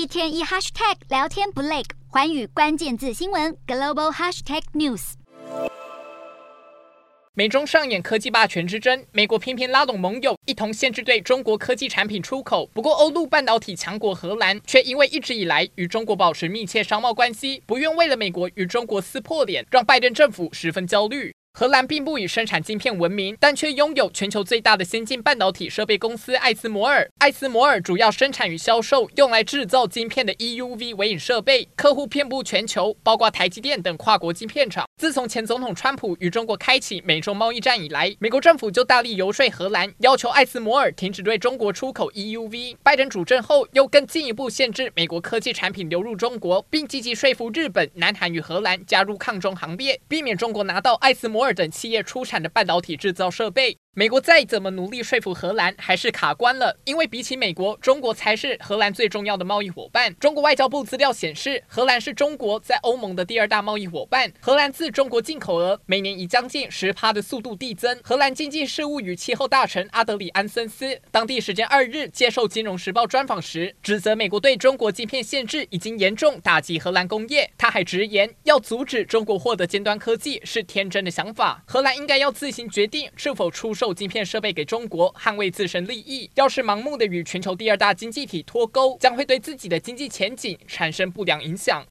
一天一 hashtag 聊天不累，寰宇关键字新闻 global hashtag news。美中上演科技霸权之争，美国频频拉拢盟友，一同限制对中国科技产品出口。不过，欧陆半导体强国荷兰却因为一直以来与中国保持密切商贸关系，不愿为了美国与中国撕破脸，让拜登政府十分焦虑。荷兰并不以生产晶片闻名，但却拥有全球最大的先进半导体设备公司艾斯摩尔。艾斯摩尔主要生产与销售用来制造晶片的 EUV 微影设备，客户遍布全球，包括台积电等跨国晶片厂。自从前总统川普与中国开启美中贸易战以来，美国政府就大力游说荷兰，要求艾斯摩尔停止对中国出口 EUV。拜登主政后，又更进一步限制美国科技产品流入中国，并积极说服日本、南韩与荷兰加入抗中行列，避免中国拿到艾斯摩。摩尔等企业出产的半导体制造设备。美国再怎么努力说服荷兰，还是卡关了。因为比起美国，中国才是荷兰最重要的贸易伙伴。中国外交部资料显示，荷兰是中国在欧盟的第二大贸易伙伴。荷兰自中国进口额每年以将近十趴的速度递增。荷兰经济事务与气候大臣阿德里安森斯当地时间二日接受《金融时报》专访时，指责美国对中国晶片限制已经严重打击荷兰工业。还直言，要阻止中国获得尖端科技是天真的想法。荷兰应该要自行决定是否出。售晶片设备给中国，捍卫自身利益。要是盲目的与全球第二大经济体脱钩，将会对自己的经济前景产生不良影响。